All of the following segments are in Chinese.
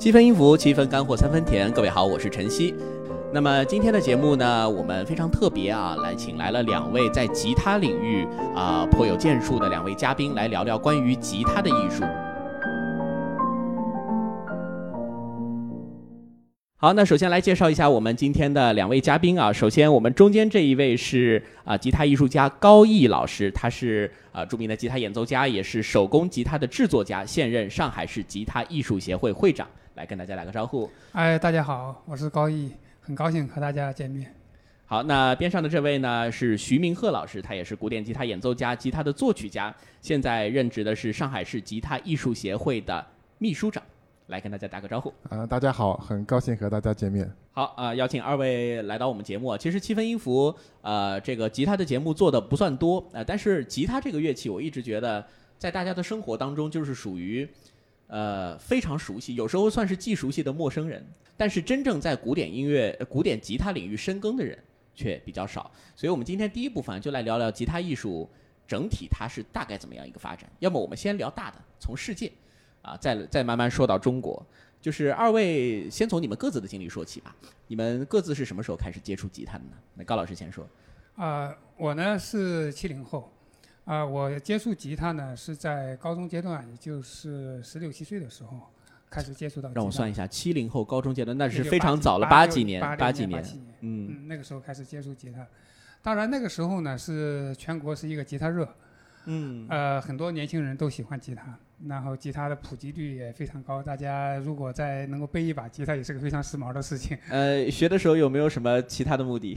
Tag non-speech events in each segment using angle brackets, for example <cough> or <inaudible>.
七分音符，七分干货，三分甜。各位好，我是晨曦。那么今天的节目呢，我们非常特别啊，来请来了两位在吉他领域啊颇有建树的两位嘉宾，来聊聊关于吉他的艺术。好，那首先来介绍一下我们今天的两位嘉宾啊。首先，我们中间这一位是啊，吉他艺术家高毅老师，他是啊著名的吉他演奏家，也是手工吉他的制作家，现任上海市吉他艺术协会会长。来跟大家打个招呼。哎，大家好，我是高毅，很高兴和大家见面。好，那边上的这位呢是徐明鹤老师，他也是古典吉他演奏家、吉他的作曲家，现在任职的是上海市吉他艺术协会的秘书长。来跟大家打个招呼。啊，大家好，很高兴和大家见面。好啊，邀请二位来到我们节目。其实七分音符，呃，这个吉他的节目做的不算多啊，但是吉他这个乐器，我一直觉得在大家的生活当中就是属于，呃，非常熟悉，有时候算是既熟悉的陌生人。但是真正在古典音乐、古典吉他领域深耕的人却比较少。所以我们今天第一部分就来聊聊吉他艺术整体它是大概怎么样一个发展。要么我们先聊大的，从世界。啊，再再慢慢说到中国，就是二位先从你们各自的经历说起吧。你们各自是什么时候开始接触吉他的呢？那高老师先说。啊，我呢是七零后，啊，我接触吉他呢是在高中阶段，也就是十六七岁的时候开始接触到。让我算一下，七零后高中阶段那是非常早了，八几年，八几年，嗯，那个时候开始接触吉他。当然那个时候呢是全国是一个吉他热，嗯，呃，很多年轻人都喜欢吉他。然后吉他的普及率也非常高，大家如果再能够背一把吉他，也是个非常时髦的事情。<laughs> 呃，学的时候有没有什么其他的目的？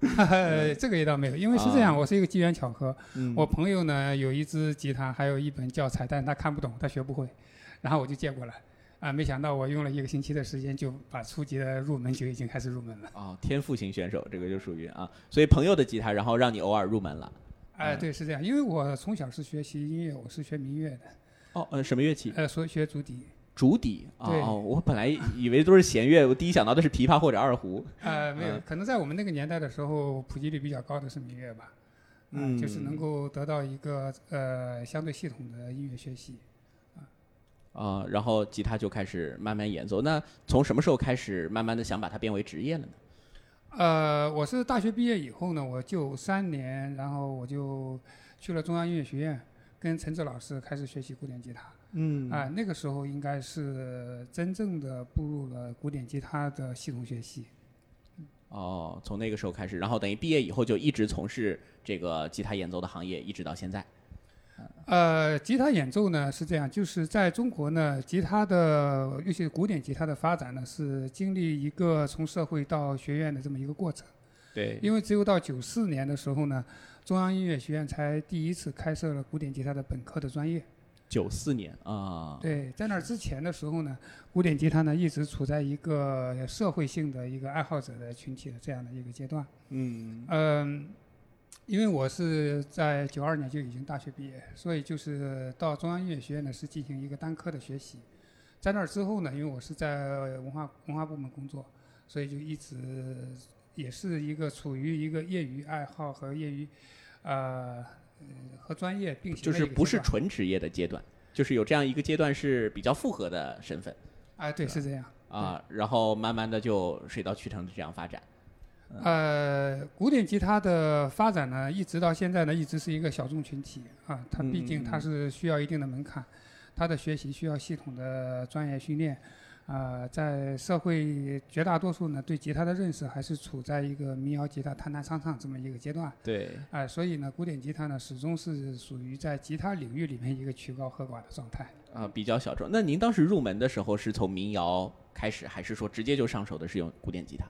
<laughs> 这个也倒没有，因为是这样，我是一个机缘巧合。我朋友呢有一支吉他，还有一本教材，但他看不懂，他学不会，然后我就借过来。啊，没想到我用了一个星期的时间，就把初级的入门就已经开始入门了。啊，天赋型选手，这个就属于啊，所以朋友的吉他，然后让你偶尔入门了。哎，对，是这样，因为我从小是学习音乐，我是学民乐的。哦，呃，什么乐器？呃，所学竹笛。竹笛啊，我本来以为都是弦乐，我第一想到的是琵琶或者二胡。<laughs> 呃，没有，可能在我们那个年代的时候，普及率比较高的是民乐吧。嗯，就是能够得到一个呃相对系统的音乐学习。啊。啊，然后吉他就开始慢慢演奏。那从什么时候开始慢慢的想把它变为职业了呢？呃，我是大学毕业以后呢，我就三年，然后我就去了中央音乐学院。跟陈志老师开始学习古典吉他，嗯，啊，那个时候应该是真正的步入了古典吉他的系统学习。哦，从那个时候开始，然后等于毕业以后就一直从事这个吉他演奏的行业，一直到现在。呃，吉他演奏呢是这样，就是在中国呢，吉他的尤其是古典吉他的发展呢，是经历一个从社会到学院的这么一个过程。对，因为只有到九四年的时候呢。中央音乐学院才第一次开设了古典吉他的本科的专业。九四年啊。对，在那之前的时候呢，古典吉他呢一直处在一个社会性的一个爱好者的群体的这样的一个阶段。嗯。嗯，因为我是在九二年就已经大学毕业，所以就是到中央音乐学院呢是进行一个单科的学习。在那之后呢，因为我是在文化文化部门工作，所以就一直也是一个处于一个业余爱好和业余。呃，和专业并行就是不是纯职业的阶段，就是有这样一个阶段是比较复合的身份。哎，对，是这样。啊，然后慢慢的就水到渠成的这样发展。呃，古典吉他的发展呢，一直到现在呢，一直是一个小众群体啊。它毕竟它是需要一定的门槛，它的学习需要系统的专业训练。啊，在社会绝大多数呢，对吉他的认识还是处在一个民谣吉他弹弹唱唱这么一个阶段。对。啊，所以呢，古典吉他呢，始终是属于在吉他领域里面一个曲高和寡的状态。啊，比较小众。那您当时入门的时候是从民谣开始，还是说直接就上手的是用古典吉他？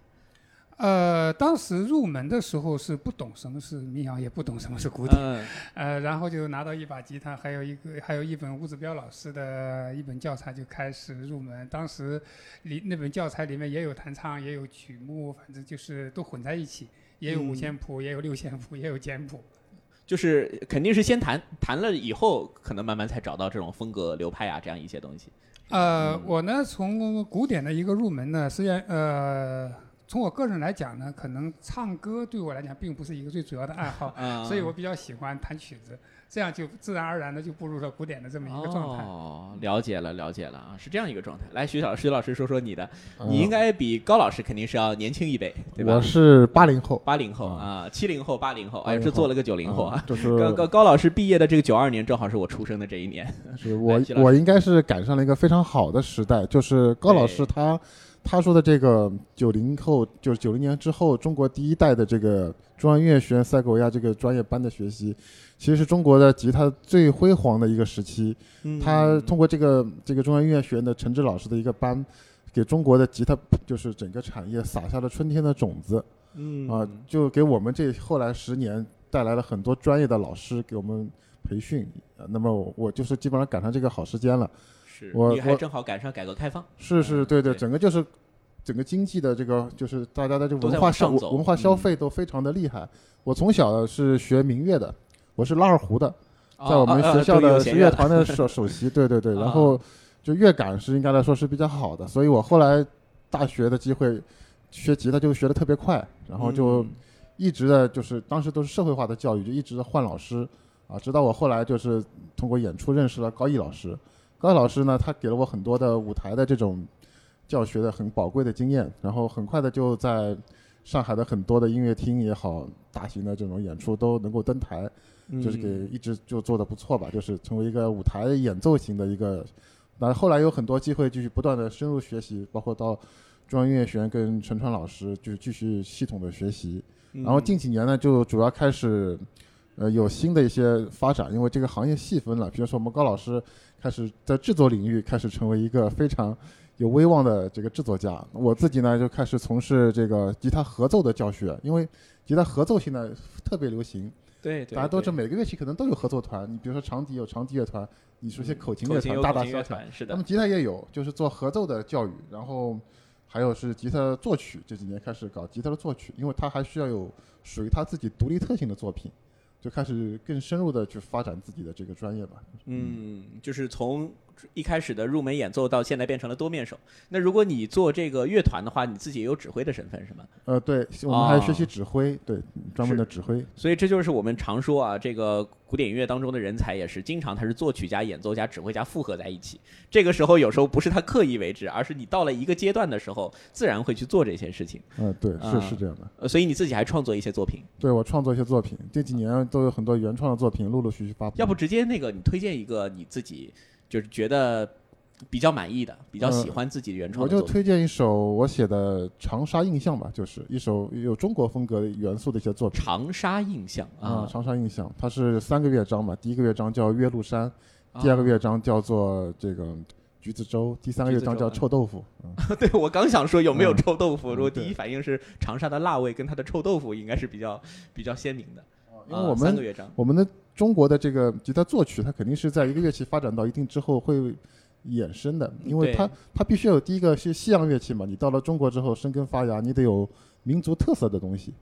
呃，当时入门的时候是不懂什么是民谣，也不懂什么是古典，<laughs> 呃，然后就拿到一把吉他，还有一个，还有一本吴子彪老师的一本教材，就开始入门。当时里那本教材里面也有弹唱，也有曲目，反正就是都混在一起，也有五线谱，也有六线谱，也有简谱。<laughs> 就是肯定是先弹，弹了以后，可能慢慢才找到这种风格流派啊，这样一些东西。呃，我呢，从古典的一个入门呢，实际上呃。从我个人来讲呢，可能唱歌对我来讲并不是一个最主要的爱好，所以我比较喜欢弹曲子。这样就自然而然的就步入了古典的这么一个状态。哦，了解了，了解了啊，是这样一个状态。来，徐老师，徐老师说说你的，你应该比高老师肯定是要年轻一辈，对吧？我是八零后，八零后啊，七零后，八零后，哎，这做了个九零后啊。就是高高高老师毕业的这个九二年，正好是我出生的这一年。<laughs> 是我我应该是赶上了一个非常好的时代，就是高老师他。他说的这个九零后，就是九零年之后，中国第一代的这个中央音乐学院塞戈维亚这个专业班的学习，其实是中国的吉他最辉煌的一个时期。他通过这个这个中央音乐学院的陈志老师的一个班，给中国的吉他就是整个产业撒下了春天的种子。嗯啊，就给我们这后来十年带来了很多专业的老师给我们培训。那么我就是基本上赶上这个好时间了。我你还正好赶上改革开放，是是，对对，整个就是整个经济的这个就是大家的这个文化消文化消费都非常的厉害。我从小是学民乐的，我是拉二胡的，在我们学校的是乐团的 <laughs> 首首席，对对对，然后就乐感是应该来说是比较好的，所以我后来大学的机会学吉他就学的特别快，然后就一直的就是当时都是社会化的教育，就一直换老师啊，直到我后来就是通过演出认识了高毅老师。高老师呢，他给了我很多的舞台的这种教学的很宝贵的经验，然后很快的就在上海的很多的音乐厅也好，大型的这种演出都能够登台，就是给一直就做的不错吧，就是成为一个舞台演奏型的一个。那后来有很多机会继续不断的深入学习，包括到中央音乐学院跟陈川老师就继续系统的学习，然后近几年呢就主要开始呃有新的一些发展，因为这个行业细分了，比如说我们高老师。开始在制作领域开始成为一个非常有威望的这个制作家。我自己呢就开始从事这个吉他合奏的教学，因为吉他合奏现在特别流行。对对，大家都知道每个乐器可能都有合作团。你比如说长笛有长笛乐团，你说些口琴乐团、大大小小，是的。那么吉他也有，就是做合奏的教育。然后还有是吉他作曲，这几年开始搞吉他的作曲，因为他还需要有属于他自己独立特性的作品。就开始更深入的去发展自己的这个专业吧。嗯，就是从一开始的入门演奏到现在变成了多面手。那如果你做这个乐团的话，你自己也有指挥的身份是吗？呃，对，我们还学习指挥，对，专门的指挥。所以这就是我们常说啊，这个。古典音乐当中的人才也是经常他是作曲家、演奏家、指挥家复合在一起。这个时候有时候不是他刻意为之，而是你到了一个阶段的时候，自然会去做这些事情。嗯，对，是是这样的。呃，所以你自己还创作一些作品？对我创作一些作品，这几年都有很多原创的作品陆陆续续发布。要不直接那个你推荐一个你自己就是觉得。比较满意的，比较喜欢自己原创。我就推荐一首我写的《长沙印象》吧，就是一首有中国风格元素的一些作品。长沙印象啊，长沙印象，它是三个乐章嘛，第一个乐章叫岳麓山，第二个乐章叫做这个橘子洲，第三个乐章叫臭豆腐。<laughs> 对，我刚想说有没有臭豆腐，我第一反应是长沙的辣味跟它的臭豆腐应该是比较比较鲜明的。因为我们我们的中国的这个吉他作曲，它肯定是在一个乐器发展到一定之后会。衍生的，因为它它必须要有第一个是西洋乐器嘛，你到了中国之后生根发芽，你得有民族特色的东西，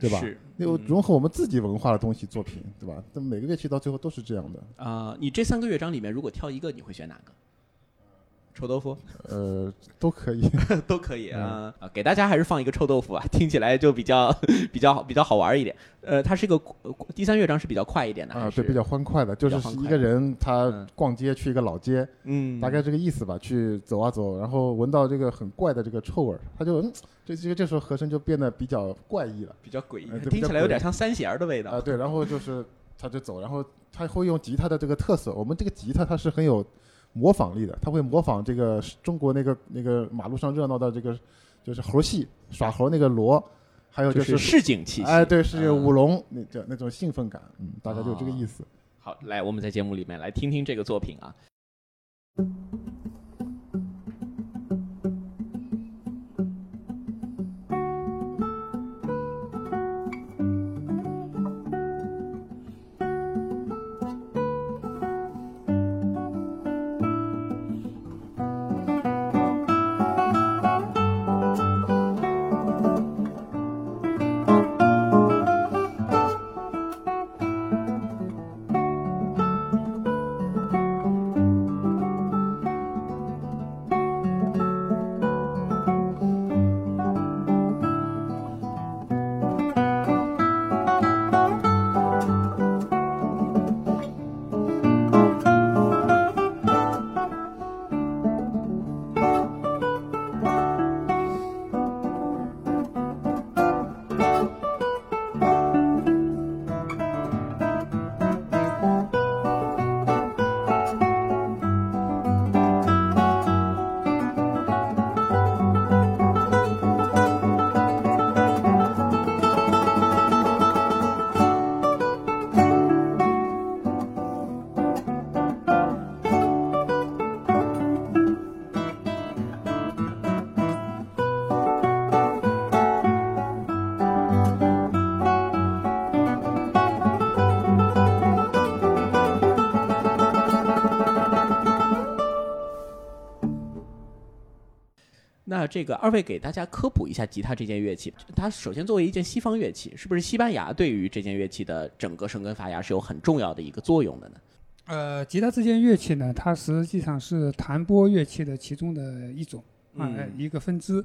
对吧？有融合我们自己文化的东西作品，对吧？这每个乐器到最后都是这样的。啊，你这三个乐章里面如果挑一个，你会选哪个？臭豆腐，呃，都可以，<laughs> 都可以啊啊！给大家还是放一个臭豆腐啊，<laughs> 听起来就比较 <laughs> 比较比较好玩一点。呃，它是一个第三乐章是比较快一点的啊，对，比较欢快的，就是一个人他逛街去一个老街，嗯，大概这个意思吧，去走啊走，然后闻到这个很怪的这个臭味儿，他就嗯，这这个这时候和声就变得比较怪异了，比较诡异，听起来有点像三弦的味道啊。对，然后就是他就走，然后他会用吉他的这个特色，我们这个吉他它是很有。模仿力的，他会模仿这个中国那个那个马路上热闹的这个，就是猴戏耍猴那个锣，还有就是市井气息，哎，对，是舞龙那叫那种兴奋感，嗯，大概就这个意思。好，来我们在节目里面来听听这个作品啊。那这个二位给大家科普一下吉他这件乐器，它首先作为一件西方乐器，是不是西班牙对于这件乐器的整个生根发芽是有很重要的一个作用的呢？呃，吉他这件乐器呢，它实际上是弹拨乐器的其中的一种啊，一个分支。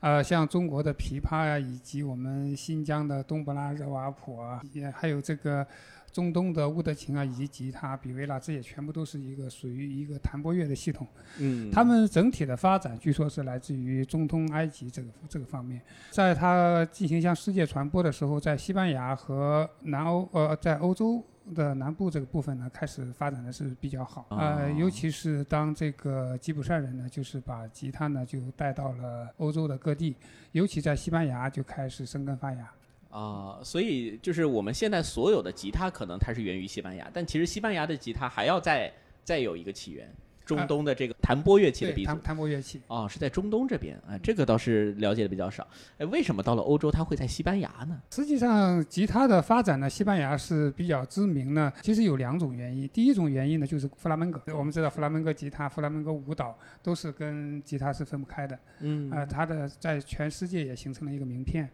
呃，像中国的琵琶呀，以及我们新疆的冬不拉热瓦普啊，也还有这个。中东的乌德琴啊，以及吉他、比维拉，这些全部都是一个属于一个弹拨乐的系统。嗯，他们整体的发展，据说是来自于中东埃及这个这个方面。在它进行向世界传播的时候，在西班牙和南欧，呃，在欧洲的南部这个部分呢，开始发展的是比较好。呃，尤其是当这个吉普赛人呢，就是把吉他呢就带到了欧洲的各地，尤其在西班牙就开始生根发芽。啊，所以就是我们现在所有的吉他，可能它是源于西班牙，但其实西班牙的吉他还要再再有一个起源，中东的这个弹拨乐器的鼻祖。弹弹拨乐器。哦，是在中东这边，啊，这个倒是了解的比较少。哎，为什么到了欧洲，它会在西班牙呢？实际上，吉他的发展呢，西班牙是比较知名呢。其实有两种原因，第一种原因呢，就是弗拉门戈。我们知道，弗拉门戈吉他、弗拉门戈舞蹈都是跟吉他是分不开的。嗯。啊，它的在全世界也形成了一个名片。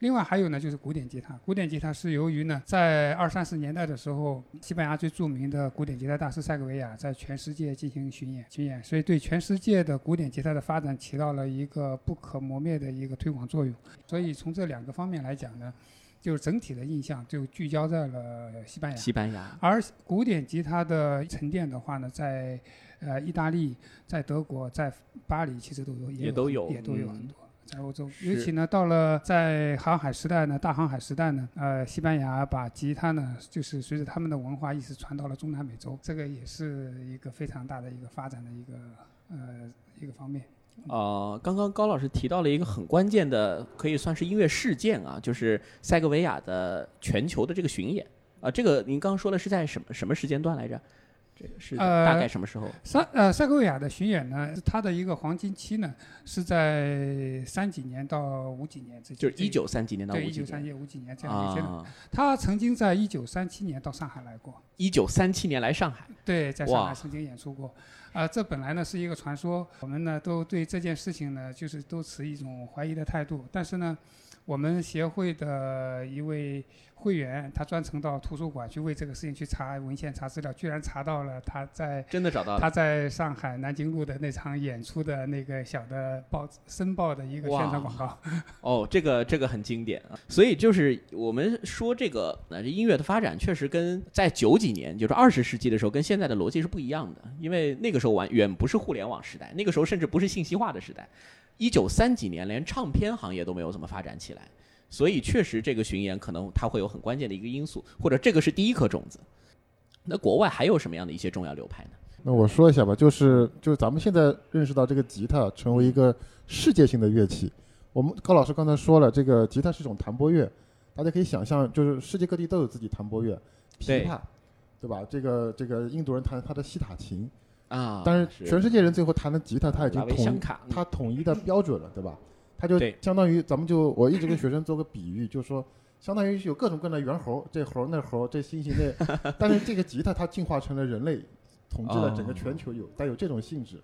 另外还有呢，就是古典吉他。古典吉他是由于呢，在二三十年代的时候，西班牙最著名的古典吉他大师塞格维亚在全世界进行巡演，巡演，所以对全世界的古典吉他的发展起到了一个不可磨灭的一个推广作用。所以从这两个方面来讲呢，就是整体的印象就聚焦在了西班牙。西班牙。而古典吉他的沉淀的话呢，在呃意大利、在德国、在巴黎其实都有，也都有，也都有很多。在欧洲，尤其呢，到了在航海时代呢，大航海时代呢，呃，西班牙把吉他呢，就是随着他们的文化意识传到了中南美洲，这个也是一个非常大的一个发展的一个呃一个方面。呃，刚刚高老师提到了一个很关键的，可以算是音乐事件啊，就是塞格维亚的全球的这个巡演啊，这个您刚刚说的是在什么什么时间段来着？这个是大概什么时候？塞呃塞戈维亚的巡演呢，它的一个黄金期呢是在三几年到五几年之间，就是一九三几年到五几年。对，一九三几五几年这样一个阶段。他曾经在一九三七年到上海来过。一九三七年来上海。对，在上海曾经演出过。啊，这本来呢是一个传说，我们呢都对这件事情呢就是都持一种怀疑的态度。但是呢，我们协会的一位。会员他专程到图书馆去为这个事情去查文献、查资料，居然查到了他在真的找到了他在上海南京路的那场演出的那个小的报《申报》的一个宣传广告。哦，这个这个很经典啊！所以就是我们说这个呃音乐的发展确实跟在九几年，就是二十世纪的时候，跟现在的逻辑是不一样的。因为那个时候完远不是互联网时代，那个时候甚至不是信息化的时代。一九三几年连唱片行业都没有怎么发展起来。所以确实，这个巡演可能它会有很关键的一个因素，或者这个是第一颗种子。那国外还有什么样的一些重要流派呢？那我说一下吧，就是就是咱们现在认识到这个吉他成为一个世界性的乐器。我们高老师刚才说了，这个吉他是一种弹拨乐，大家可以想象，就是世界各地都有自己弹拨乐，琵琶，对吧？这个这个印度人弹他的西塔琴啊，但是全世界人最后弹的吉他，他已经统他统一的标准了，对吧？它就相当于咱们就我一直跟学生做个比喻，就是说，相当于有各种各样的猿猴，这猴那猴，这猩猩那，<laughs> 但是这个吉他它进化成了人类，统治了整个全球，有带有这种性质，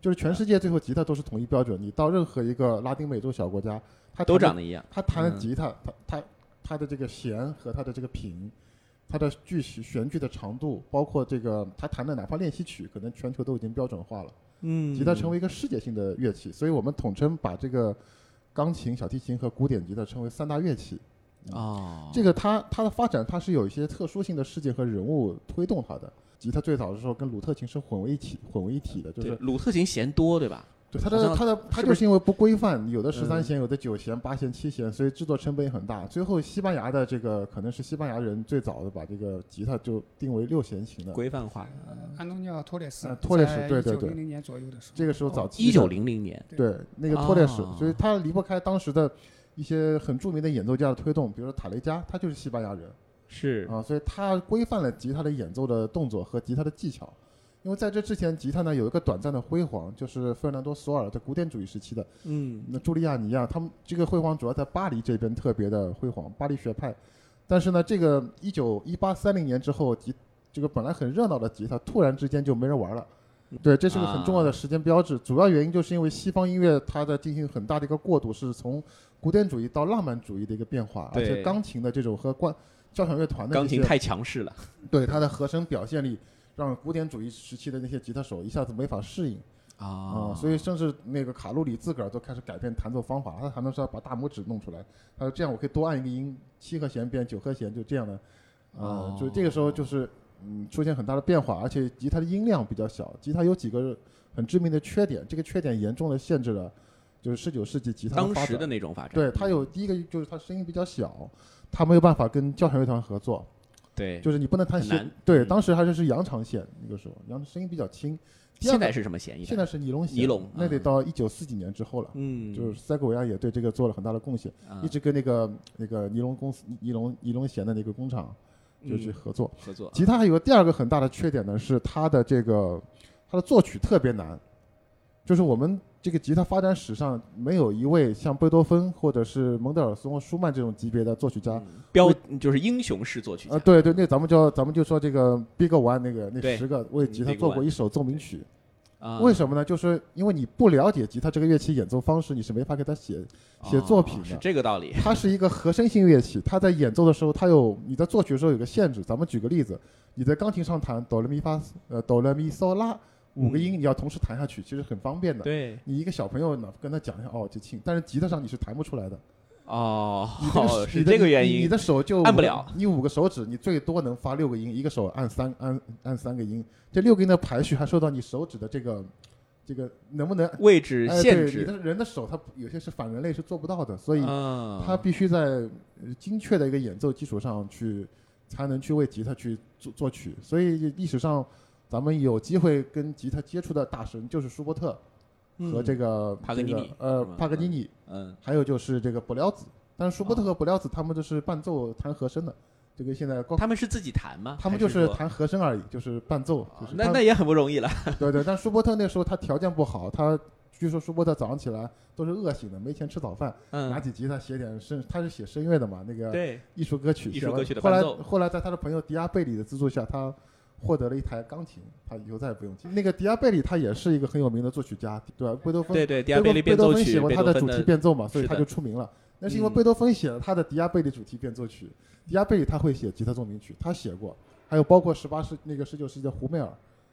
就是全世界最后吉他都是统一标准，你到任何一个拉丁美洲小国家，它都长得一样，他弹的吉他，他他他的这个弦和他的这个品，它的句弦剧的长度，包括这个他弹的哪怕练习曲，可能全球都已经标准化了。嗯，吉他成为一个世界性的乐器，所以我们统称把这个钢琴、小提琴和古典吉他称为三大乐器。哦，这个它它的发展，它是有一些特殊性的事件和人物推动它的。吉他最早的时候跟鲁特琴是混为一体，混为一体的，就是鲁特琴弦多，对吧？对它的它的它就是因为不规范，有的十三弦，有的九弦、八弦、七弦，所以制作成本也很大。最后西班牙的这个可能是西班牙人最早的把这个吉他就定为六弦琴的规范化。安东尼奥托列斯，托列斯对对对，零零年左右的时候，这个时候早期一九零零年，对那个托列斯，所以他离不开当时的一些很著名的演奏家的推动，比如说塔雷加，他就是西班牙人，是啊，所以他规范了吉他的演奏的动作和吉他的技巧。因为在这之前，吉他呢有一个短暂的辉煌，就是费尔南多·索尔在古典主义时期的。嗯。那朱利亚尼啊，他们这个辉煌主要在巴黎这边特别的辉煌，巴黎学派。但是呢，这个一九一八三零年之后，吉这个本来很热闹的吉他，突然之间就没人玩了。对，这是个很重要的时间标志。主要原因就是因为西方音乐它在进行很大的一个过渡，是从古典主义到浪漫主义的一个变化，而且钢琴的这种和关交响乐团的钢琴太强势了，对它的和声表现力让古典主义时期的那些吉他手一下子没法适应。啊，所以甚至那个卡路里自个儿都开始改变弹奏方法，他弹奏是要把大拇指弄出来，他说这样我可以多按一个音，七和弦变九和弦，就这样的，啊，就这个时候就是嗯出现很大的变化，而且吉他的音量比较小，吉他有几个很致命的缺点，这个缺点严重的限制了就是十九世纪吉他当时的那种发展，对，它有第一个就是它声音比较小，它没有办法跟交响乐团合作，对，就是你不能弹弦，对，当时还是是羊肠线那个时候，羊声音比较轻。现在是什么弦？现在是尼龙弦。尼龙，那得到一九四几年之后了。嗯，就是塞戈维亚也对这个做了很大的贡献，一直跟那个那个尼龙公司、尼龙尼龙弦的那个工厂就去合作。合作。吉他还有个第二个很大的缺点呢，是它的这个它的作曲特别难，就是我们这个吉他发展史上没有一位像贝多芬或者是蒙德尔松、舒曼这种级别的作曲家，标就是英雄式作曲家。啊，对对，那咱们就咱们就说这个 Big One 那个那十个为吉他做过一首奏鸣曲。为什么呢？就是因为你不了解吉他这个乐器演奏方式，你是没法给他写写作品的。是这个道理。它是一个和声性乐器，它在演奏的时候，它有你在作曲的时候有个限制。咱们举个例子，你在钢琴上弹哆来咪发呃哆来咪嗦拉五个音，你要同时弹下去，其实很方便的。对。你一个小朋友呢，跟他讲一下哦就轻，但是吉他上你是弹不出来的。哦，是这个原因。你的手就按不了，你五个手指，你最多能发六个音，一个手按三按按三个音。这六个音的排序还受到你手指的这个这个能不能位置限制。你的人的手，他有些是反人类是做不到的，所以他必须在精确的一个演奏基础上去才能去为吉他去作作曲。所以历史上咱们有机会跟吉他接触的大神就是舒伯特。和这个帕格尼尼，呃，帕格尼尼，嗯，还有就是这个布廖子，但是舒伯特和布廖子他们都是伴奏弹和声的，这个现在他们是自己弹吗？他们就是弹和声而已，就是伴奏。那那也很不容易了。<laughs> 对对，但舒伯特那时候他条件不好，他据说舒伯特早上起来都是饿醒的，没钱吃早饭，拿起吉他写点声，他是写声乐的嘛，那个艺术歌曲，艺术歌曲的后来后来在他的朋友迪亚贝里的资助下，他。获得了一台钢琴，他以后再也不用琴。那个迪亚贝里他也是一个很有名的作曲家，对吧？贝多芬对对，迪亚贝里贝多芬写过他的主题变奏嘛，所以他就出名了。那是因为贝多芬写了他的迪亚贝里主题变奏曲，迪亚贝里他会写吉他奏鸣曲，他写过。还有包括十八世那个十九世纪的胡梅尔，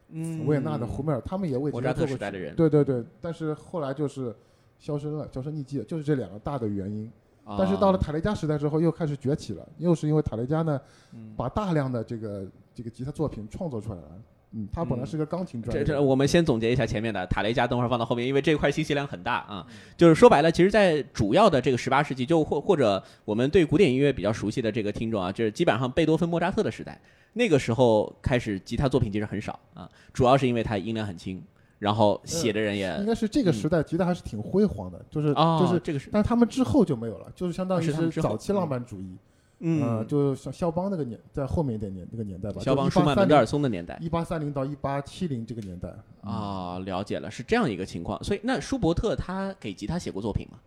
嗯，维也纳的胡梅尔，他们也为吉他做过。对对对，但是后来就是销声了，销声匿迹了，就是这两个大的原因。但是到了塔雷加时代之后，又开始崛起了，又是因为塔雷加呢，把大量的这个这个吉他作品创作出来了。嗯，他本来是个钢琴专业。这这，我们先总结一下前面的塔雷加，等会儿放到后面，因为这块信息量很大啊。就是说白了，其实，在主要的这个十八世纪，就或或者我们对古典音乐比较熟悉的这个听众啊，就是基本上贝多芬、莫扎特的时代，那个时候开始吉他作品其实很少啊，主要是因为它音量很轻。然后写的人也应该是这个时代吉他还是挺辉煌的，就是就是这个是，但是他们之后就没有了，就是相当于是早期浪漫主义，嗯，就像肖邦那个年，在后面一点年那个年代吧，肖邦、舒曼、门德尔松的年代，一八三零到一八七零这个年代啊，了解了，是这样一个情况。所以那舒伯特他给吉他写过作品吗？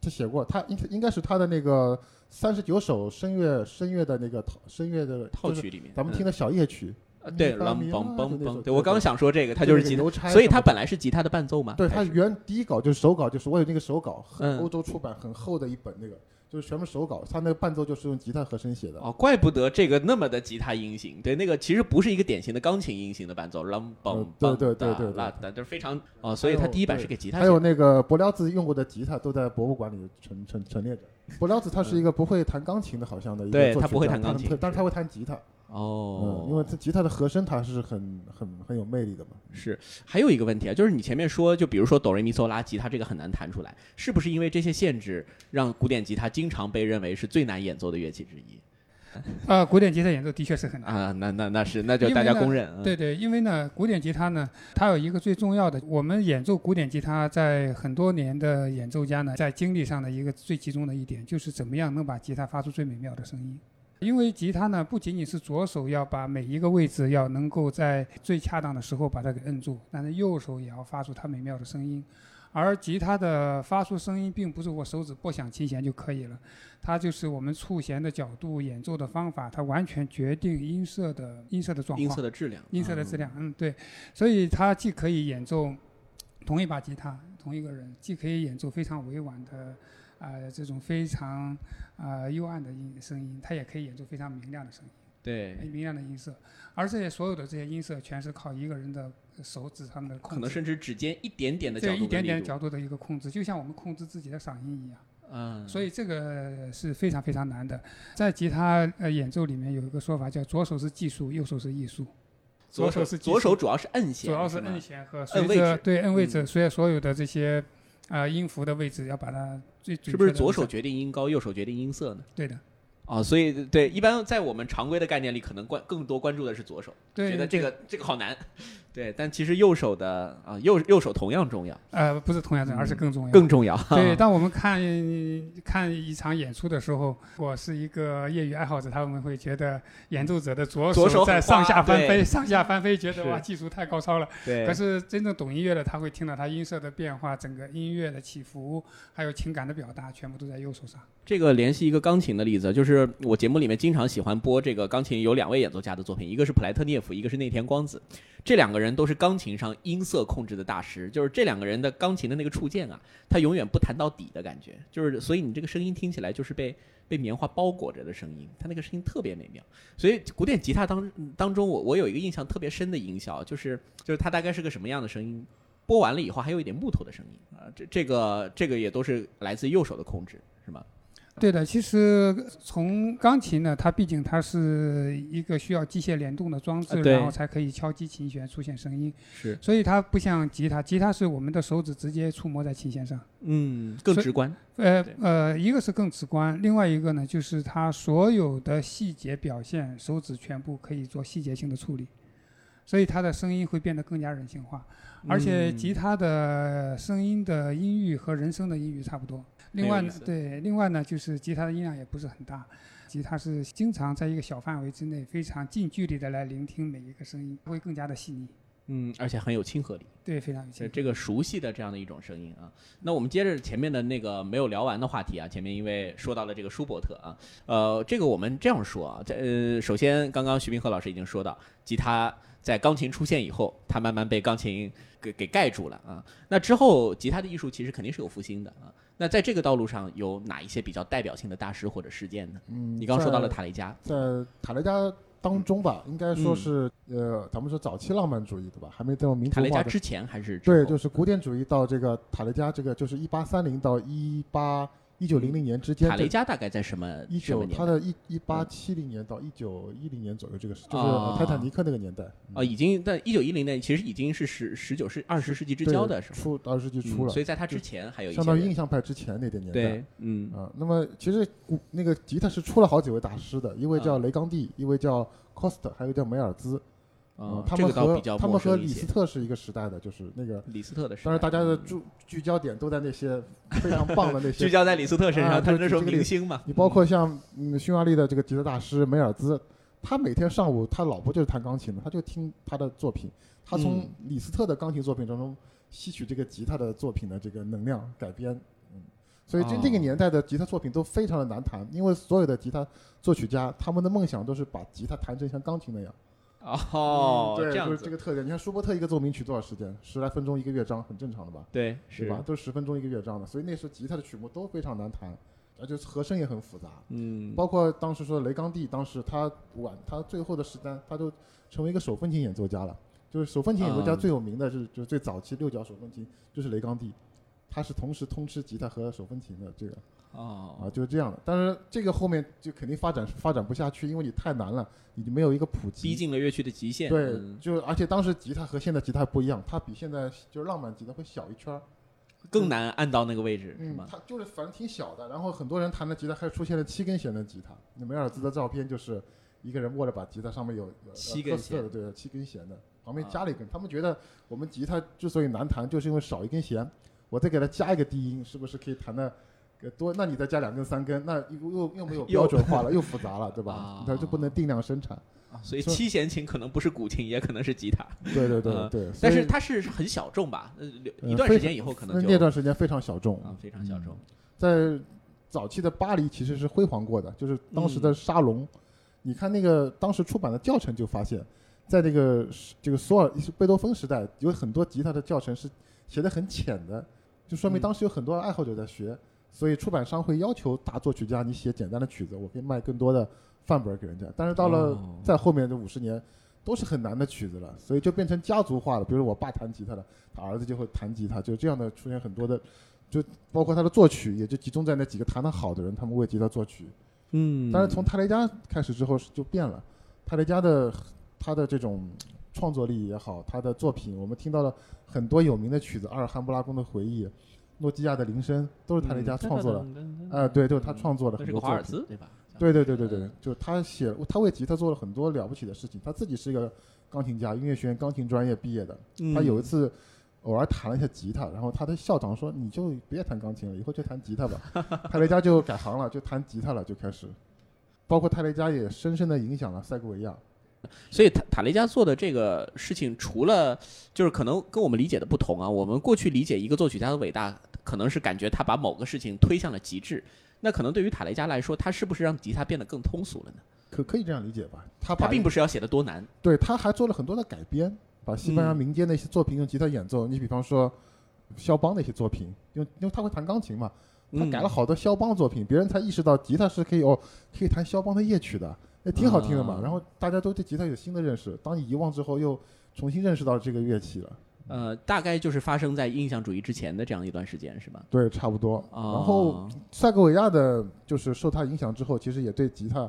他写过，他应应该是他的那个三十九首声乐声乐的那个套声乐的套曲里面，咱们听的小夜曲。对，梆梆梆梆，对我刚想说这个，它就是吉他，所以它本来是吉他的伴奏嘛。对，它原第一稿就是手稿，就是我有那个手稿，欧洲出版很厚的一本，那个就是全部手稿，它那个伴奏就是用吉他和声写的。哦，怪不得这个那么的吉他音型，对，那个其实不是一个典型的钢琴音型的伴奏，梆梆梆，对对对对，那那都是非常哦，所以它第一版是给吉他。还有那个柏辽兹用过的吉他都在博物馆里陈陈陈列着。柏辽兹他是一个不会弹钢琴的，好像的一个对他不会弹钢琴，但是他会弹吉他。哦，因为它吉他的和声它是很很很有魅力的嘛。是，还有一个问题啊，就是你前面说，就比如说哆瑞咪嗦拉吉他这个很难弹出来，是不是因为这些限制让古典吉他经常被认为是最难演奏的乐器之一？<laughs> 啊，古典吉他演奏的确是很难啊，那那那是那就大家公认。对对，因为呢，古典吉他呢，它有一个最重要的，我们演奏古典吉他在很多年的演奏家呢，在精力上的一个最集中的一点，就是怎么样能把吉他发出最美妙的声音。因为吉他呢，不仅仅是左手要把每一个位置要能够在最恰当的时候把它给摁住，但是右手也要发出它美妙的声音。而吉他的发出声音，并不是我手指拨响琴弦就可以了，它就是我们触弦的角度、演奏的方法，它完全决定音色的音色的状况、音色的质量、音色的质量。嗯，对，所以它既可以演奏同一把吉他，同一个人，既可以演奏非常委婉的啊这种非常啊幽暗的音声音，它也可以演奏非常明亮的声音。对，明亮的音色，而这些所有的这些音色，全是靠一个人的手指上的控制，可能甚至指尖一点点的角度，一点点角度的一个控制，就像我们控制自己的嗓音一样。嗯，所以这个是非常非常难的。在吉他呃演奏里面有一个说法叫左手是技术，右手是艺术。左手是左手主要是摁弦，主要是摁弦和摁位置，对摁位置，所以所有的这些啊音符的位置要把它最是不是左手决定音高，右手决定音色呢？对的。啊，所以对，一般在我们常规的概念里，可能关更多关注的是左手，觉得这个这个好难。对，但其实右手的啊，右右手同样重要。呃，不是同样重要，而是更重要。更重要。对，<laughs> 当我们看看一场演出的时候，我是一个业余爱好者，他们会觉得演奏者的左手在上下翻飞，上下翻飞，觉得哇，技术太高超了。对。可是真正懂音乐的，他会听到他音色的变化，整个音乐的起伏，还有情感的表达，全部都在右手上。这个联系一个钢琴的例子，就是我节目里面经常喜欢播这个钢琴有两位演奏家的作品，一个是普莱特涅夫，一个是内田光子，这两个人都是钢琴上音色控制的大师。就是这两个人的钢琴的那个触键啊，他永远不弹到底的感觉，就是所以你这个声音听起来就是被被棉花包裹着的声音，他那个声音特别美妙。所以古典吉他当当中，我我有一个印象特别深的音效，就是就是它大概是个什么样的声音？播完了以后还有一点木头的声音啊，这这个这个也都是来自右手的控制，是吗？对的，其实从钢琴呢，它毕竟它是一个需要机械联动的装置，然后才可以敲击琴弦出现声音。是，所以它不像吉他，吉他是我们的手指直接触摸在琴弦上。嗯，更直观。呃呃，一个是更直观，另外一个呢，就是它所有的细节表现，手指全部可以做细节性的处理，所以它的声音会变得更加人性化。而且吉他的声音的音域和人声的音域差不多。另外呢，对，另外呢，就是吉他的音量也不是很大，吉他是经常在一个小范围之内，非常近距离的来聆听每一个声音，会更加的细腻。嗯，而且很有亲和力。对，非常有亲。这个熟悉的这样的一种声音啊。那我们接着前面的那个没有聊完的话题啊，前面因为说到了这个舒伯特啊，呃，这个我们这样说啊，在呃，首先刚刚徐冰鹤老师已经说到，吉他在钢琴出现以后，它慢慢被钢琴给给盖住了啊。那之后，吉他的艺术其实肯定是有复兴的啊。那在这个道路上有哪一些比较代表性的大师或者事件呢？嗯，你刚说到了塔雷加，在塔雷加当中吧，应该说是呃，咱们说早期浪漫主义对吧？还没这么明。塔雷加之前还是？对，就是古典主义到这个塔雷加，这个就是一八三零到一八。一九零零年之间，塔雷加大概在什么？一九，他的一一八七零年到一九一零年左右，这个是就是泰坦尼克那个年代。啊，已经在一九一零年，其实已经是十十九世二十世纪之交的时候，初二十世纪初了。所以在他之前还有一相当于印象派之前那点年代。对，嗯啊，那么其实古那个吉他是出了好几位大师的，一位叫雷冈蒂，一位叫 Cost，还有叫梅尔兹。啊，他们和他们和李斯特是一个时代的，就是那个李斯特的。但是，大家的注聚焦点都在那些非常棒的那些。<laughs> 聚焦在李斯特身上，他那时候明星嘛。你包括像嗯匈牙利的这个吉他大师梅尔兹，他每天上午他老婆就是弹钢琴的，他就听他的作品，他从李斯特的钢琴作品当中吸取这个吉他的作品的这个能量改编。嗯，所以就那个年代的吉他作品都非常的难弹，因为所有的吉他作曲家他们的梦想都是把吉他弹成像钢琴那样。哦，对，就是这个特点。你看舒伯特一个奏鸣曲多少时间？十来分钟一个乐章，很正常的吧？对，是吧？都是十分钟一个乐章的，所以那时候吉他的曲目都非常难弹，而且和声也很复杂。嗯，包括当时说雷冈蒂，当时他晚，他最后的时间，他都成为一个手风琴演奏家了。就是手风琴演奏家最有名的是，就是最早期六角手风琴，就是雷冈蒂，他是同时通吃吉他和手风琴的这个。哦，啊，就是这样的。但是这个后面就肯定发展发展不下去，因为你太难了，你就没有一个普及，逼近了乐曲的极限。对，就而且当时吉他和现在吉他不一样，它比现在就是浪漫吉他会小一圈儿，更难按到那个位置，是吗？它就是反正挺小的。然后很多人弹的吉他还出现了七根弦的吉他。那梅尔兹的照片就是一个人握着把吉他，上面有七根弦的，对，七根弦的，旁边加了一根。他们觉得我们吉他之所以难弹，就是因为少一根弦，我再给它加一个低音，是不是可以弹的？多，那你再加两根三根，那又又又没有标准化了，又复杂了，<laughs> 对吧？它就不能定量生产。所以七弦琴可能不是古琴，也可能是吉他。对对对对。但是它是很小众吧？一段时间以后可能那段时间非常小众啊，非常小众。在早期的巴黎其实是辉煌过的，就是当时的沙龙。你看那个当时出版的教程就发现，在这个这个索尔贝多芬时代，有很多吉他的教程是写的很浅的，就说明当时有很多爱好者在学。所以出版商会要求大作曲家你写简单的曲子，我可以卖更多的范本给人家。但是到了在后面的五十年，都是很难的曲子了，所以就变成家族化了。比如我爸弹吉他的，他儿子就会弹吉他，就这样的出现很多的，就包括他的作曲也就集中在那几个弹得好的人，他们为吉他作曲。嗯。但是从泰雷加开始之后就变了，泰雷加的他的这种创作力也好，他的作品我们听到了很多有名的曲子，《阿尔汉布拉宫的回忆》。诺基亚的铃声都是泰雷加创作的，呃，对，就是他创作的很多作品，对吧？对对对对对，就是他写，他为吉他做了很多了不起的事情。他自己是一个钢琴家，音乐学院钢琴专业毕业的。他有一次偶尔弹了一下吉他，然后他的校长说：“你就别弹钢琴了，以后就弹吉他吧。”泰雷加就改行了，就弹吉他了，就开始。包括泰雷加也深深的影响了塞格维亚。所以塔塔雷加做的这个事情，除了就是可能跟我们理解的不同啊，我们过去理解一个作曲家的伟大，可能是感觉他把某个事情推向了极致。那可能对于塔雷加来说，他是不是让吉他变得更通俗了呢？可可以这样理解吧？他他并不是要写的多难，对，他还做了很多的改编，把西班牙民间的一些作品用吉他演奏。你比方说肖邦的一些作品，因为因为他会弹钢琴嘛，他改了好多肖邦作品，别人才意识到吉他是可以哦，可以弹肖邦的夜曲的。也挺好听的嘛，然后大家都对吉他有新的认识。当你遗忘之后，又重新认识到这个乐器了。呃，大概就是发生在印象主义之前的这样一段时间，是吧？对，差不多。然后塞格维亚的，就是受他影响之后，其实也对吉他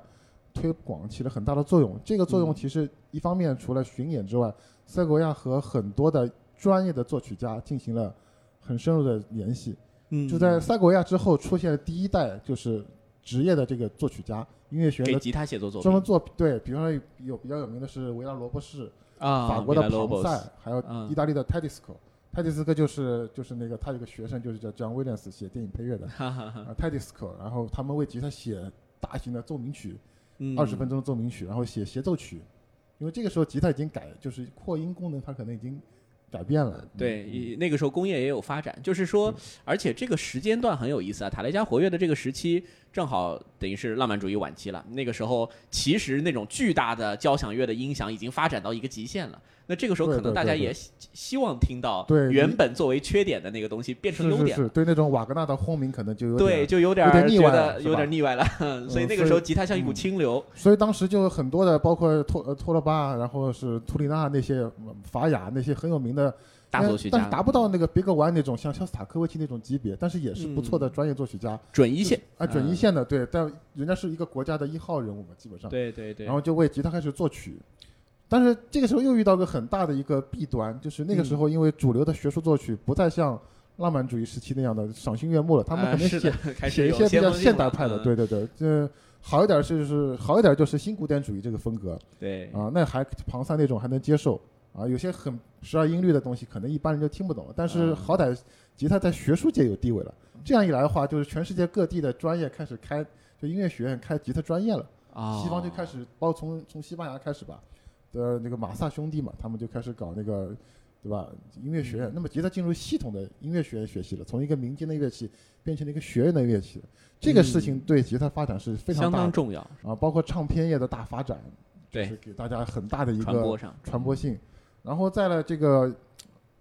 推广起了很大的作用。这个作用其实一方面除了巡演之外，塞格维亚和很多的专业的作曲家进行了很深入的联系。嗯，就在塞格维亚之后出现了第一代，就是职业的这个作曲家。音乐学给吉他写作作专门做对，比方说有比较有名的是维拉罗伯士啊，法国的庞塞，还有意大利的泰迪斯科。泰迪斯科就是就是那个他有个学生就是叫 John Williams 写电影配乐的啊，泰迪斯科。然后他们为吉他写大型的奏鸣曲，二十分钟的奏鸣曲，然后写协奏曲。因为这个时候吉他已经改，就是扩音功能，它可能已经。改变了，对，那个时候工业也有发展，就是说，而且这个时间段很有意思啊。塔雷加活跃的这个时期，正好等于是浪漫主义晚期了。那个时候，其实那种巨大的交响乐的音响已经发展到一个极限了。那这个时候可能大家也希望听到原本作为缺点的那个东西变成优点。对那种瓦格纳的轰鸣可能就有对就有点腻歪了，有点腻歪了。所以那个时候吉他像一股清流。所以当时就很多的，包括托呃托勒巴，然后是图里纳那些法雅那些很有名的大作曲家，但是达不到那个别格湾那种像肖斯塔科维奇那种级别，但是也是不错的专业作曲家，准一线。啊，准一线的对，但人家是一个国家的一号人物嘛，基本上。对对对。然后就为吉他开始作曲。但是这个时候又遇到个很大的一个弊端，就是那个时候因为主流的学术作曲不再像浪漫主义时期那样的赏心悦目了，他们可能写 <laughs> 写一些比较现代派的，对对对，这好一点就是好一点就是新古典主义这个风格，对。啊，那还庞塞那种还能接受啊，有些很十二音律的东西可能一般人就听不懂，但是好歹吉他在学术界有地位了，这样一来的话，就是全世界各地的专业开始开，就音乐学院开吉他专业了，啊，西方就开始包括从从西班牙开始吧。的那个马萨兄弟嘛，他们就开始搞那个，对吧？音乐学院。那么吉他进入系统的音乐学院学习了，从一个民间的乐器变成了一个学院的乐器。这个事情对吉他发展是非常相当重要啊！包括唱片业的大发展，对，给大家很大的一个传播上传播性。然后在了这个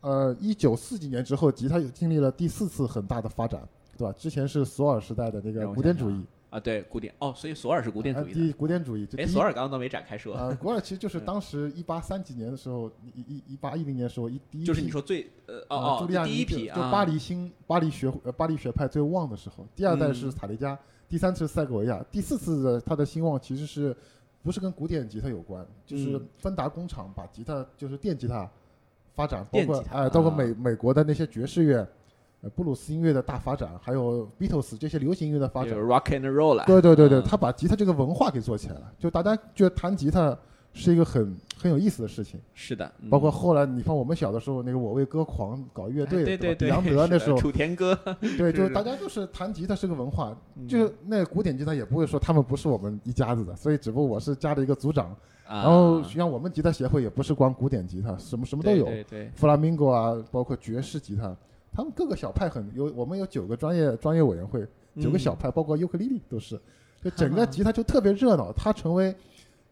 呃一九四几年之后，吉他又经历了第四次很大的发展，对吧？之前是索尔时代的那个古典主义。啊，对，古典哦，所以索尔是古典主义的。古典主义，哎，索尔刚刚都没展开说。啊，索尔其实就是当时一八三几年的时候，一一一八一零年的时候，一第一就是你说最呃哦哦，朱利亚第一批，就巴黎新巴黎学呃巴黎学派最旺的时候。第二代是塔雷加，第三次是塞戈维亚，第四次的他的兴旺其实是不是跟古典吉他有关？就是芬达工厂把吉他就是电吉他发展，包括哎，包括美美国的那些爵士乐。布鲁斯音乐的大发展，还有 Beatles 这些流行音乐的发展，Rock and Roll 了。对对对对，他把吉他这个文化给做起来了。就大家觉得弹吉他是一个很很有意思的事情。是的，包括后来你看我们小的时候，那个我为歌狂搞乐队，对对对，杨德那时候，楚田歌，<laughs> 对，<laughs> 就大家就是弹吉他是个文化，就是那古典吉他也不会说他们不是我们一家子的，所以只不过我是家的一个组长。然后像我们吉他协会也不是光古典吉他，什么什么都有，弗拉明戈啊，包括爵士吉他，他们各个小派很有，我们有九个专业专业委员会，九个小派，包括尤克里里都是，<laughs> 就整个吉他就特别热闹，它成为。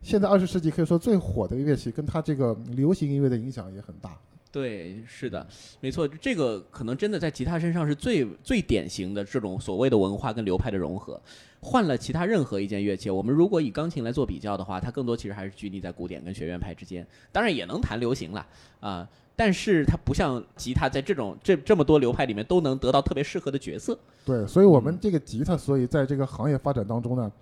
现在二十世纪可以说最火的乐器，跟它这个流行音乐的影响也很大。对，是的，没错，这个可能真的在吉他身上是最最典型的这种所谓的文化跟流派的融合。换了其他任何一件乐器，我们如果以钢琴来做比较的话，它更多其实还是拘泥在古典跟学院派之间。当然也能弹流行了啊，但是它不像吉他在这种这这么多流派里面都能得到特别适合的角色。对，所以我们这个吉他，所以在这个行业发展当中呢。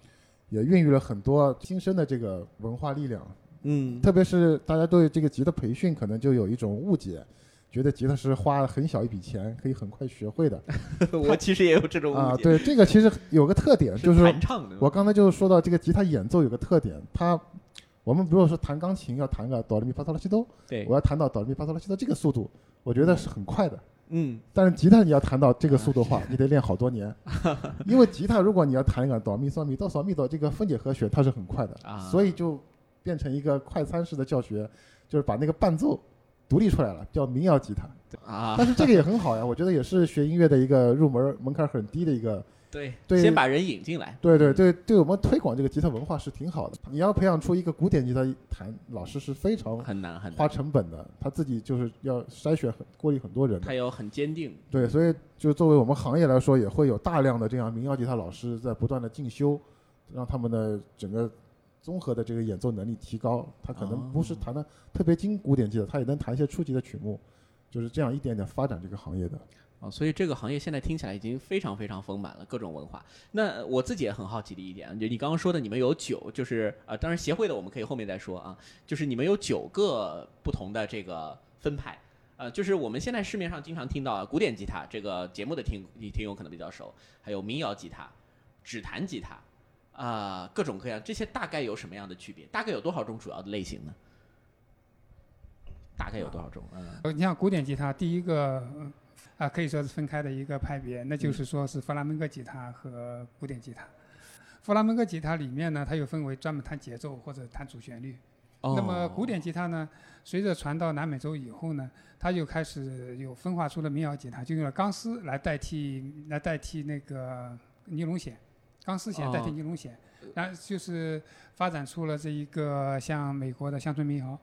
也孕育了很多新生的这个文化力量，嗯，特别是大家对这个吉他培训可能就有一种误解，觉得吉他是花很小一笔钱可以很快学会的。<laughs> 我其实也有这种误解。啊，对，这个其实有个特点，就是弹唱的。我刚才就是说到这个吉他演奏有个特点，它，我们如果说弹钢琴要弹个哆来咪发嗦拉西哆，对，我要弹到哆来咪发嗦拉西哆这个速度，我觉得是很快的。嗯，但是吉他你要弹到这个速度的话，你得练好多年，<laughs> 因为吉他如果你要弹一个哆咪嗦咪哆嗦咪哆这个分解和弦，它是很快的，所以就变成一个快餐式的教学，就是把那个伴奏独立出来了，叫民谣吉他。啊，<laughs> 但是这个也很好呀，我觉得也是学音乐的一个入门门槛很低的一个。对，先把人引进来。对对对，对我们推广这个吉他文化是挺好的。你要培养出一个古典吉他弹老师是非常很难很花成本的，他自己就是要筛选很过滤很多人。他有很坚定。对，所以就作为我们行业来说，也会有大量的这样民谣吉他老师在不断的进修，让他们的整个综合的这个演奏能力提高。他可能不是弹的特别精古典吉他，他也能弹一些初级的曲目，就是这样一点点发展这个行业的。啊，所以这个行业现在听起来已经非常非常丰满了，各种文化。那我自己也很好奇的一点，就你刚刚说的，你们有九，就是呃，当然协会的我们可以后面再说啊。就是你们有九个不同的这个分派，呃，就是我们现在市面上经常听到古典吉他，这个节目的听你听友可能比较熟，还有民谣吉他、指弹吉他，啊，各种各样，这些大概有什么样的区别？大概有多少种主要的类型呢？大概有多少种？嗯，你像古典吉他，第一个。啊，可以说是分开的一个派别，那就是说是弗拉门戈吉他和古典吉他。弗拉门戈吉他里面呢，它又分为专门弹节奏或者弹主旋律。哦。那么古典吉他呢，随着传到南美洲以后呢，它就开始有分化出了民谣吉他，就用了钢丝来代替来代替那个尼龙弦，钢丝弦代替尼龙弦，然后就是发展出了这一个像美国的乡村民谣。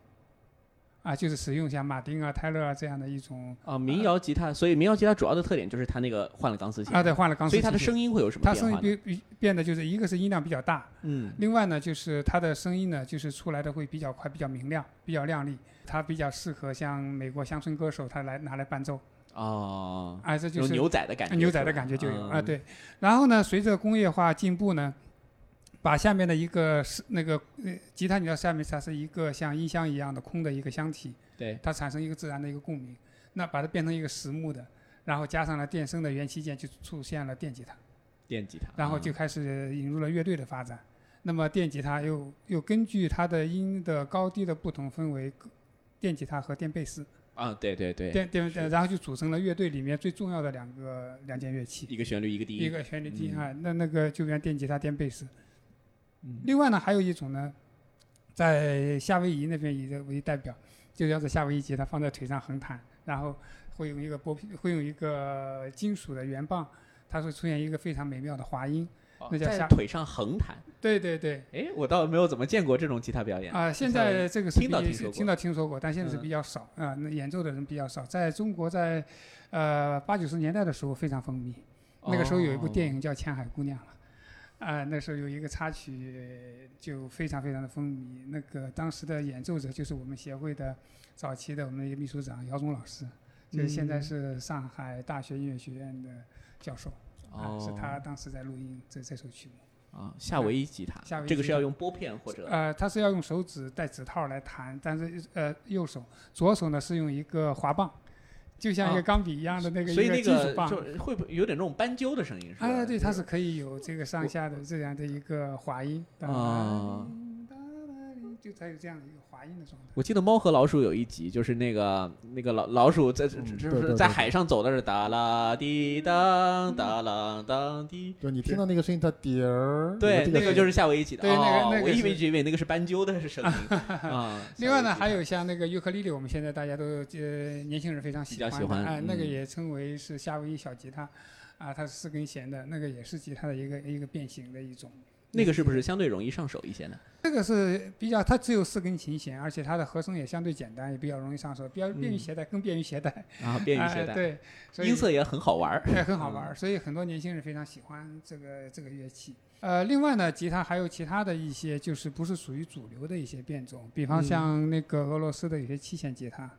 啊，就是使用像马丁啊、泰勒啊这样的一种啊民谣吉他，所以民谣吉他主要的特点就是它那个换了钢丝弦啊，对，换了钢丝，所以它的声音会有什么变化？它声音变变变得就是一个是音量比较大，嗯，另外呢就是它的声音呢就是出来的会比较快、比较明亮、比较亮丽，它比较适合像美国乡村歌手他来拿来伴奏哦，啊，这就是牛仔的感觉，牛仔的感觉就有啊，对，然后呢，随着工业化进步呢。把下面的一个是那个呃吉他，你知道下面它是一个像音箱一样的空的一个箱体，对，它产生一个自然的一个共鸣。那把它变成一个实木的，然后加上了电声的元器件，就出现了电吉他。电吉他。然后就开始引入了乐队的发展。那么电吉他又又根据它的音的高低的不同，分为电吉他和电贝斯。啊，对对对。电电然后就组成了乐队里面最重要的两个两件乐器。一个旋律，一个低音。一个旋律低音啊，那那个就变电吉他、电贝斯。嗯，另外呢，还有一种呢，在夏威夷那边以这为代表，就叫做夏威夷吉他，放在腿上横弹，然后会用一个拨片，会用一个金属的圆棒，它会出现一个非常美妙的滑音，那叫在腿上横弹。对对对。哎，我倒没有怎么见过这种吉他表演。啊，现在这个是听到听说过，听到听说过，但现在是比较少啊，那演奏的人比较少。在中国，在呃八九十年代的时候非常风靡，那个时候有一部电影叫《前海姑娘》了。啊，那时候有一个插曲就非常非常的风靡。那个当时的演奏者就是我们协会的早期的我们一个秘书长姚忠老师，就是现在是上海大学音乐学院的教授。啊。是他当时在录音这这首曲目。啊，夏威夷吉他。夏威夷。这个是要用拨片或者？呃，他是要用手指带指套来弹，但是呃右手，左手呢是用一个滑棒。就像一个钢笔一样的那个一个金属棒，就会不会有点那种斑鸠的声音？是吧？哎，对，它是可以有这个上下的这样的一个滑音。啊。就才有这样的一个滑音的状态。我记得《猫和老鼠》有一集，就是那个那个老老鼠在就是在海上走的是哒啦滴当哒啦当滴。就，你听到那个声音，它滴儿。对，那个就是夏威夷吉他。对，那个那个。我以为以为那个是斑鸠的声音 <laughs> 啊。另外呢，还有像那个尤克里里，我们现在大家都呃年轻人非常喜欢。喜欢。哎，那个也称为是夏威夷小吉他，啊，它是四根弦的，那个也是吉他的一个一个变形的一种。那个是不是相对容易上手一些呢？这个是比较，它只有四根琴弦，而且它的和声也相对简单，也比较容易上手，比较便于携带，更便于携带。啊，便于携带。对，音色也很好玩儿。也很好玩儿，所以很多年轻人非常喜欢这个这个乐器。呃，另外呢，吉他还有其他的一些，就是不是属于主流的一些变种，比方像那个俄罗斯的有些七弦吉他。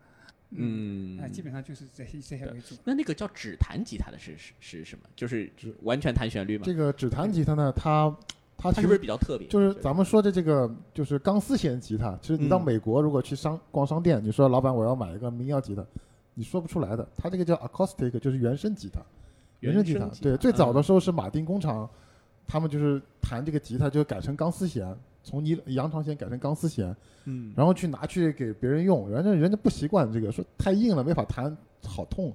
嗯。啊，基本上就是这些这些为主。那那个叫指弹吉他的是是是什么？就是完全弹旋律吗？这个指弹吉他呢，它。它是不是比较特别？就是咱们说的这个，就是钢丝弦吉他。其实你到美国，如果去商逛商店，你说老板我要买一个民谣吉他，你说不出来的。它这个叫 acoustic，就是原声吉他。原声吉他，对，最早的时候是马丁工厂，他们就是弹这个吉他就改成钢丝弦，从你羊肠弦改成钢丝弦，嗯，然后去拿去给别人用，人家人家不习惯这个，说太硬了没法弹，好痛。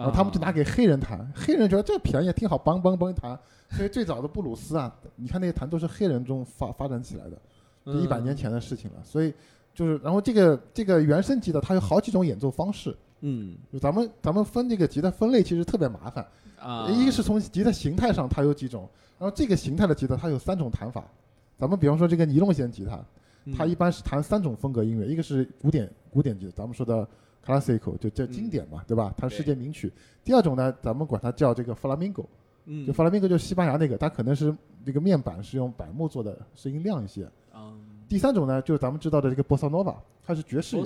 然后他们就拿给黑人弹，黑人觉得这便宜，挺好，梆梆梆弹。所以最早的布鲁斯啊，你看那些弹都是黑人中发发展起来的，一百年前的事情了。所以就是，然后这个这个原声吉他它有好几种演奏方式。嗯，咱们咱们分这个吉他分类其实特别麻烦啊。一个是从吉他形态上它有几种，然后这个形态的吉他它有三种弹法。咱们比方说这个尼龙弦吉他，它一般是弹三种风格音乐，一个是古典古典吉他，咱们说的。Classical 就叫经典嘛，对吧？它世界名曲。第二种呢，咱们管它叫这个 flamingo，嗯，就 flamingo 就是西班牙那个，它可能是那个面板是用柏木做的，声音亮一些。第三种呢，就是咱们知道的这个 bossa nova，它是爵士乐。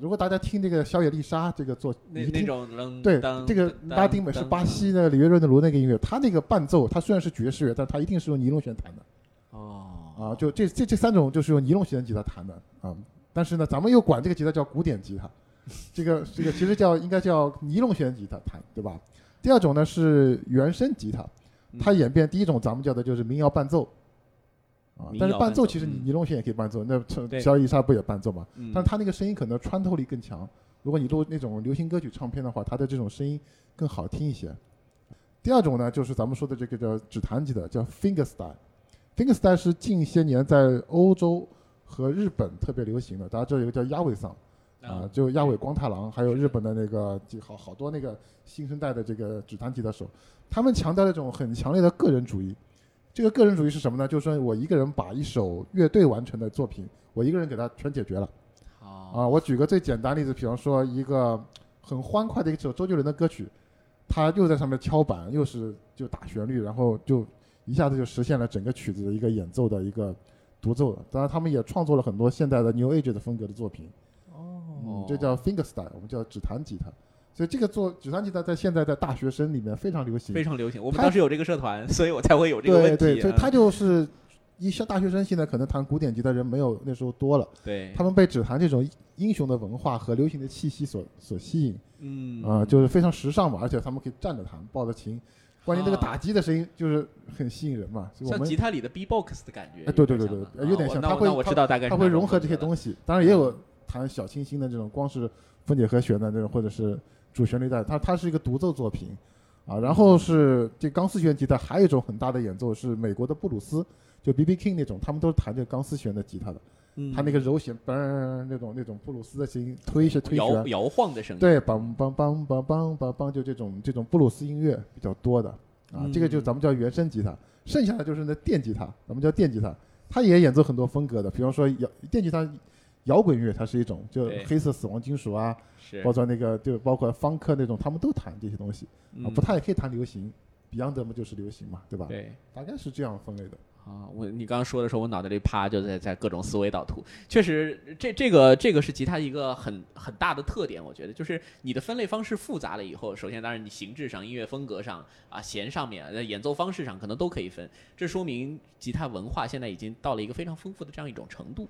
如果大家听这个小野丽莎这个做，那那种对这个拉丁美是巴西的里约热内卢那个音乐，它那个伴奏，它虽然是爵士乐，但它一定是用尼龙弦弹的。哦。啊，就这这这三种就是用尼龙弦吉他弹的啊。但是呢，咱们又管这个吉他叫古典吉他。这个这个其实叫应该叫尼龙弦吉他弹对吧？第二种呢是原声吉他，它演变第一种咱们叫的就是民谣伴奏，啊，但是伴奏其实尼龙弦也可以伴奏，那小伊莎不也伴奏嘛？但是它那个声音可能穿透力更强。如果你录那种流行歌曲唱片的话，它的这种声音更好听一些。第二种呢就是咱们说的这个叫指弹吉他，叫 finger style，finger style 是近些年在欧洲和日本特别流行的，大家知道有个叫鸭尾桑。啊，就亚尾光太郎，还有日本的那个，好好多那个新生代的这个指弹吉他手，他们强调一种很强烈的个人主义。这个个人主义是什么呢？就是说我一个人把一首乐队完成的作品，我一个人给他全解决了。啊，我举个最简单例子，比方说一个很欢快的一首周杰伦的歌曲，他又在上面敲板，又是就打旋律，然后就一下子就实现了整个曲子的一个演奏的一个独奏。当然，他们也创作了很多现代的 New Age 的风格的作品。嗯，这叫 finger style，我们叫指弹吉他，所以这个做指弹吉他在现在在大学生里面非常流行，非常流行。我们当时有这个社团，所以我才会有这个问题。对对，所以他就是一些大学生现在可能弹古典吉他人没有那时候多了，对，他们被指弹这种英雄的文化和流行的气息所所吸引，嗯啊，就是非常时尚嘛，而且他们可以站着弹，抱着琴，关键这个打击的声音就是很吸引人嘛，像吉他里的 B box 的感觉。哎，对对对对，有点像，他会他会融合这些东西，当然也有。弹小清新的这种，光是分解和弦的这种，或者是主旋律带，它它是一个独奏作品，啊，然后是这钢丝弦吉他，还有一种很大的演奏是美国的布鲁斯，就 B B King 那种，他们都是弹这个钢丝弦的吉他的，他那个柔弦嘣那种那种布鲁斯的声音，推是推摇摇晃的声音，对，梆梆梆梆梆梆梆，就这种这种布鲁斯音乐比较多的，啊，这个就咱们叫原声吉他，剩下的就是那电吉他，咱们叫电吉他，它也演奏很多风格的，比方说摇电吉他。摇滚乐它是一种，就黑色死亡金属啊，包括那个就包括方克那种，他们都弹这些东西啊，不，太也可以弹流行，Beyond 嘛就是流行嘛，对吧？对，大概是这样分类的。啊，我你刚刚说的时候，我脑袋里啪就在在各种思维导图。确实，这这个这个是吉他一个很很大的特点，我觉得就是你的分类方式复杂了以后，首先当然你形制上、音乐风格上啊、弦上面、演奏方式上可能都可以分，这说明吉他文化现在已经到了一个非常丰富的这样一种程度。